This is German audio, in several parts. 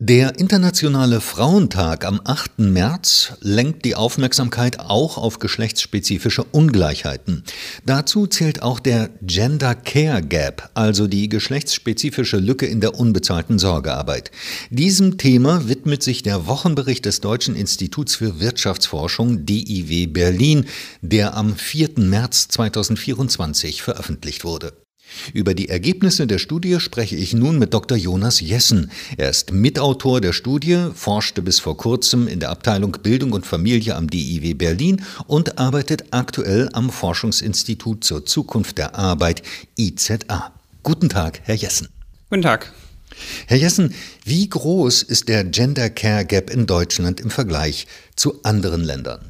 Der Internationale Frauentag am 8. März lenkt die Aufmerksamkeit auch auf geschlechtsspezifische Ungleichheiten. Dazu zählt auch der Gender Care Gap, also die geschlechtsspezifische Lücke in der unbezahlten Sorgearbeit. Diesem Thema widmet sich der Wochenbericht des Deutschen Instituts für Wirtschaftsforschung DIW Berlin, der am 4. März 2024 veröffentlicht wurde. Über die Ergebnisse der Studie spreche ich nun mit Dr. Jonas Jessen. Er ist Mitautor der Studie, forschte bis vor kurzem in der Abteilung Bildung und Familie am DIW Berlin und arbeitet aktuell am Forschungsinstitut zur Zukunft der Arbeit IZA. Guten Tag, Herr Jessen. Guten Tag. Herr Jessen, wie groß ist der Gender Care Gap in Deutschland im Vergleich zu anderen Ländern?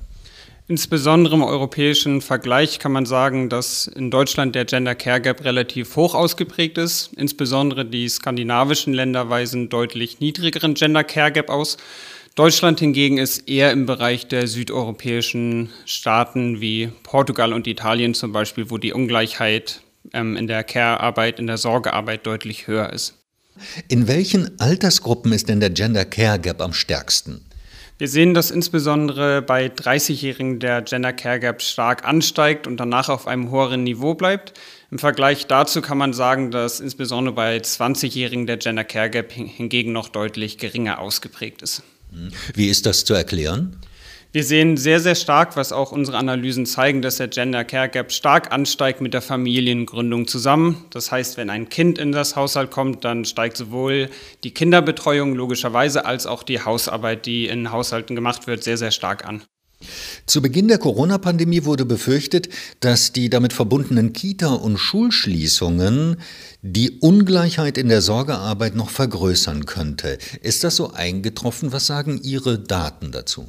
Insbesondere im europäischen Vergleich kann man sagen, dass in Deutschland der Gender Care Gap relativ hoch ausgeprägt ist. Insbesondere die skandinavischen Länder weisen deutlich niedrigeren Gender Care Gap aus. Deutschland hingegen ist eher im Bereich der südeuropäischen Staaten wie Portugal und Italien zum Beispiel, wo die Ungleichheit ähm, in der Care-Arbeit, in der Sorgearbeit deutlich höher ist. In welchen Altersgruppen ist denn der Gender Care Gap am stärksten? Wir sehen, dass insbesondere bei 30-Jährigen der Gender Care Gap stark ansteigt und danach auf einem höheren Niveau bleibt. Im Vergleich dazu kann man sagen, dass insbesondere bei 20-Jährigen der Gender Care Gap hingegen noch deutlich geringer ausgeprägt ist. Wie ist das zu erklären? Wir sehen sehr, sehr stark, was auch unsere Analysen zeigen, dass der Gender Care Gap stark ansteigt mit der Familiengründung zusammen. Das heißt, wenn ein Kind in das Haushalt kommt, dann steigt sowohl die Kinderbetreuung logischerweise als auch die Hausarbeit, die in Haushalten gemacht wird, sehr, sehr stark an. Zu Beginn der Corona-Pandemie wurde befürchtet, dass die damit verbundenen Kita- und Schulschließungen die Ungleichheit in der Sorgearbeit noch vergrößern könnte. Ist das so eingetroffen? Was sagen Ihre Daten dazu?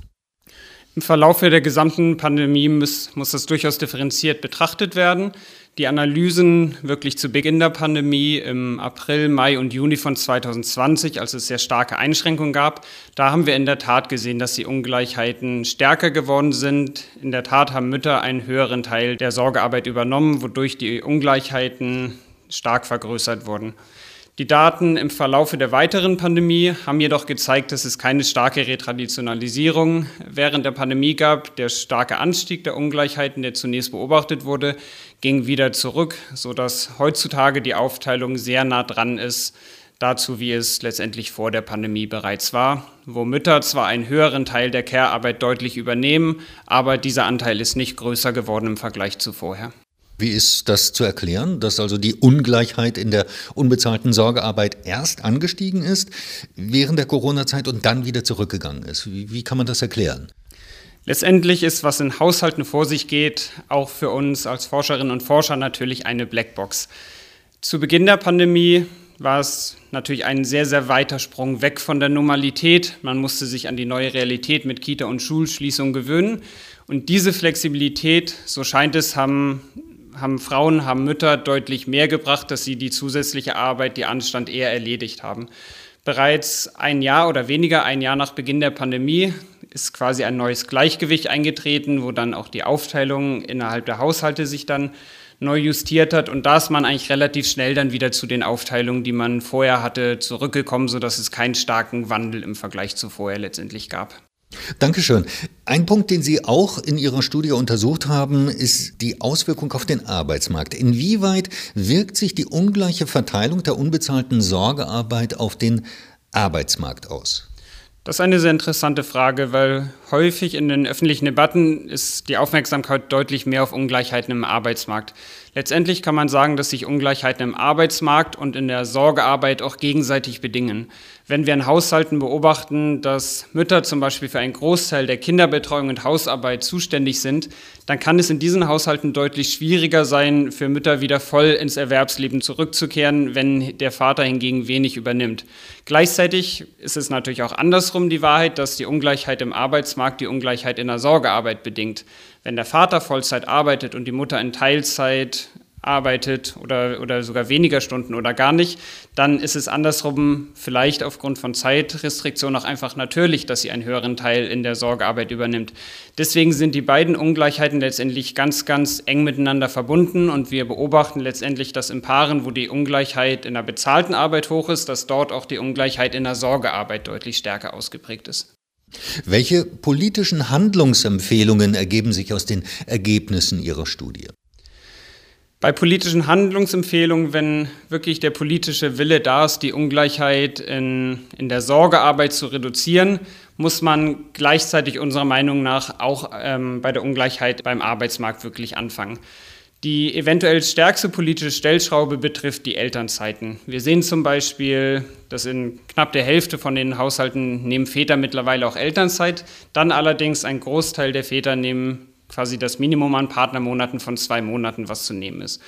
Im Verlauf der gesamten Pandemie muss, muss das durchaus differenziert betrachtet werden. Die Analysen wirklich zu Beginn der Pandemie im April, Mai und Juni von 2020, als es sehr starke Einschränkungen gab, da haben wir in der Tat gesehen, dass die Ungleichheiten stärker geworden sind. In der Tat haben Mütter einen höheren Teil der Sorgearbeit übernommen, wodurch die Ungleichheiten stark vergrößert wurden. Die Daten im Verlaufe der weiteren Pandemie haben jedoch gezeigt, dass es keine starke Retraditionalisierung während der Pandemie gab. Der starke Anstieg der Ungleichheiten, der zunächst beobachtet wurde, ging wieder zurück, sodass heutzutage die Aufteilung sehr nah dran ist dazu, wie es letztendlich vor der Pandemie bereits war, wo Mütter zwar einen höheren Teil der Care-Arbeit deutlich übernehmen, aber dieser Anteil ist nicht größer geworden im Vergleich zu vorher. Wie ist das zu erklären, dass also die Ungleichheit in der unbezahlten Sorgearbeit erst angestiegen ist während der Corona-Zeit und dann wieder zurückgegangen ist? Wie, wie kann man das erklären? Letztendlich ist, was in Haushalten vor sich geht, auch für uns als Forscherinnen und Forscher natürlich eine Blackbox. Zu Beginn der Pandemie war es natürlich ein sehr, sehr weiter Sprung weg von der Normalität. Man musste sich an die neue Realität mit Kita- und Schulschließung gewöhnen. Und diese Flexibilität, so scheint es, haben haben Frauen, haben Mütter deutlich mehr gebracht, dass sie die zusätzliche Arbeit, die anstand, eher erledigt haben. Bereits ein Jahr oder weniger ein Jahr nach Beginn der Pandemie ist quasi ein neues Gleichgewicht eingetreten, wo dann auch die Aufteilung innerhalb der Haushalte sich dann neu justiert hat. Und da ist man eigentlich relativ schnell dann wieder zu den Aufteilungen, die man vorher hatte, zurückgekommen, sodass es keinen starken Wandel im Vergleich zu vorher letztendlich gab. Dankeschön. Ein Punkt, den Sie auch in Ihrer Studie untersucht haben, ist die Auswirkung auf den Arbeitsmarkt. Inwieweit wirkt sich die ungleiche Verteilung der unbezahlten Sorgearbeit auf den Arbeitsmarkt aus? Das ist eine sehr interessante Frage, weil häufig in den öffentlichen Debatten ist die Aufmerksamkeit deutlich mehr auf Ungleichheiten im Arbeitsmarkt. Letztendlich kann man sagen, dass sich Ungleichheiten im Arbeitsmarkt und in der Sorgearbeit auch gegenseitig bedingen. Wenn wir in Haushalten beobachten, dass Mütter zum Beispiel für einen Großteil der Kinderbetreuung und Hausarbeit zuständig sind, dann kann es in diesen Haushalten deutlich schwieriger sein, für Mütter wieder voll ins Erwerbsleben zurückzukehren, wenn der Vater hingegen wenig übernimmt. Gleichzeitig ist es natürlich auch andersrum die Wahrheit, dass die Ungleichheit im Arbeitsmarkt die Ungleichheit in der Sorgearbeit bedingt. Wenn der Vater Vollzeit arbeitet und die Mutter in Teilzeit arbeitet oder, oder sogar weniger Stunden oder gar nicht, dann ist es andersrum vielleicht aufgrund von Zeitrestriktionen auch einfach natürlich, dass sie einen höheren Teil in der Sorgearbeit übernimmt. Deswegen sind die beiden Ungleichheiten letztendlich ganz, ganz eng miteinander verbunden und wir beobachten letztendlich, dass in Paaren, wo die Ungleichheit in der bezahlten Arbeit hoch ist, dass dort auch die Ungleichheit in der Sorgearbeit deutlich stärker ausgeprägt ist. Welche politischen Handlungsempfehlungen ergeben sich aus den Ergebnissen Ihrer Studie? Bei politischen Handlungsempfehlungen, wenn wirklich der politische Wille da ist, die Ungleichheit in, in der Sorgearbeit zu reduzieren, muss man gleichzeitig unserer Meinung nach auch ähm, bei der Ungleichheit beim Arbeitsmarkt wirklich anfangen. Die eventuell stärkste politische Stellschraube betrifft die Elternzeiten. Wir sehen zum Beispiel, dass in knapp der Hälfte von den Haushalten nehmen Väter mittlerweile auch Elternzeit. Dann allerdings ein Großteil der Väter nehmen quasi das Minimum an Partnermonaten von zwei Monaten, was zu nehmen ist.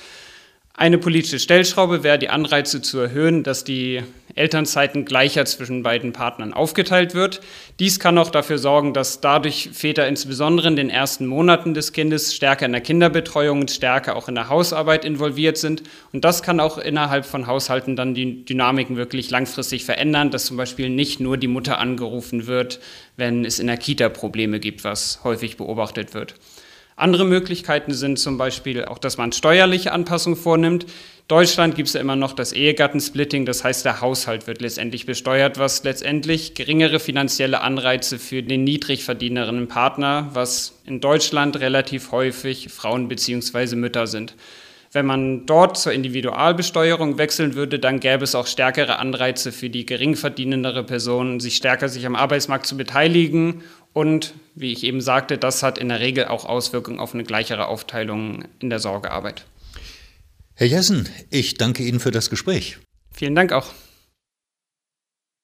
Eine politische Stellschraube wäre, die Anreize zu erhöhen, dass die Elternzeiten gleicher zwischen beiden Partnern aufgeteilt wird. Dies kann auch dafür sorgen, dass dadurch Väter insbesondere in den ersten Monaten des Kindes stärker in der Kinderbetreuung und stärker auch in der Hausarbeit involviert sind. Und das kann auch innerhalb von Haushalten dann die Dynamiken wirklich langfristig verändern, dass zum Beispiel nicht nur die Mutter angerufen wird, wenn es in der Kita Probleme gibt, was häufig beobachtet wird. Andere Möglichkeiten sind zum Beispiel auch, dass man steuerliche Anpassungen vornimmt. Deutschland gibt es ja immer noch das Ehegattensplitting, das heißt, der Haushalt wird letztendlich besteuert, was letztendlich geringere finanzielle Anreize für den niedrigverdienerinnen Partner, was in Deutschland relativ häufig Frauen bzw. Mütter sind. Wenn man dort zur Individualbesteuerung wechseln würde, dann gäbe es auch stärkere Anreize für die geringverdienendere Person, sich stärker sich am Arbeitsmarkt zu beteiligen. Und wie ich eben sagte, das hat in der Regel auch Auswirkungen auf eine gleichere Aufteilung in der Sorgearbeit. Herr Jessen, ich danke Ihnen für das Gespräch. Vielen Dank auch.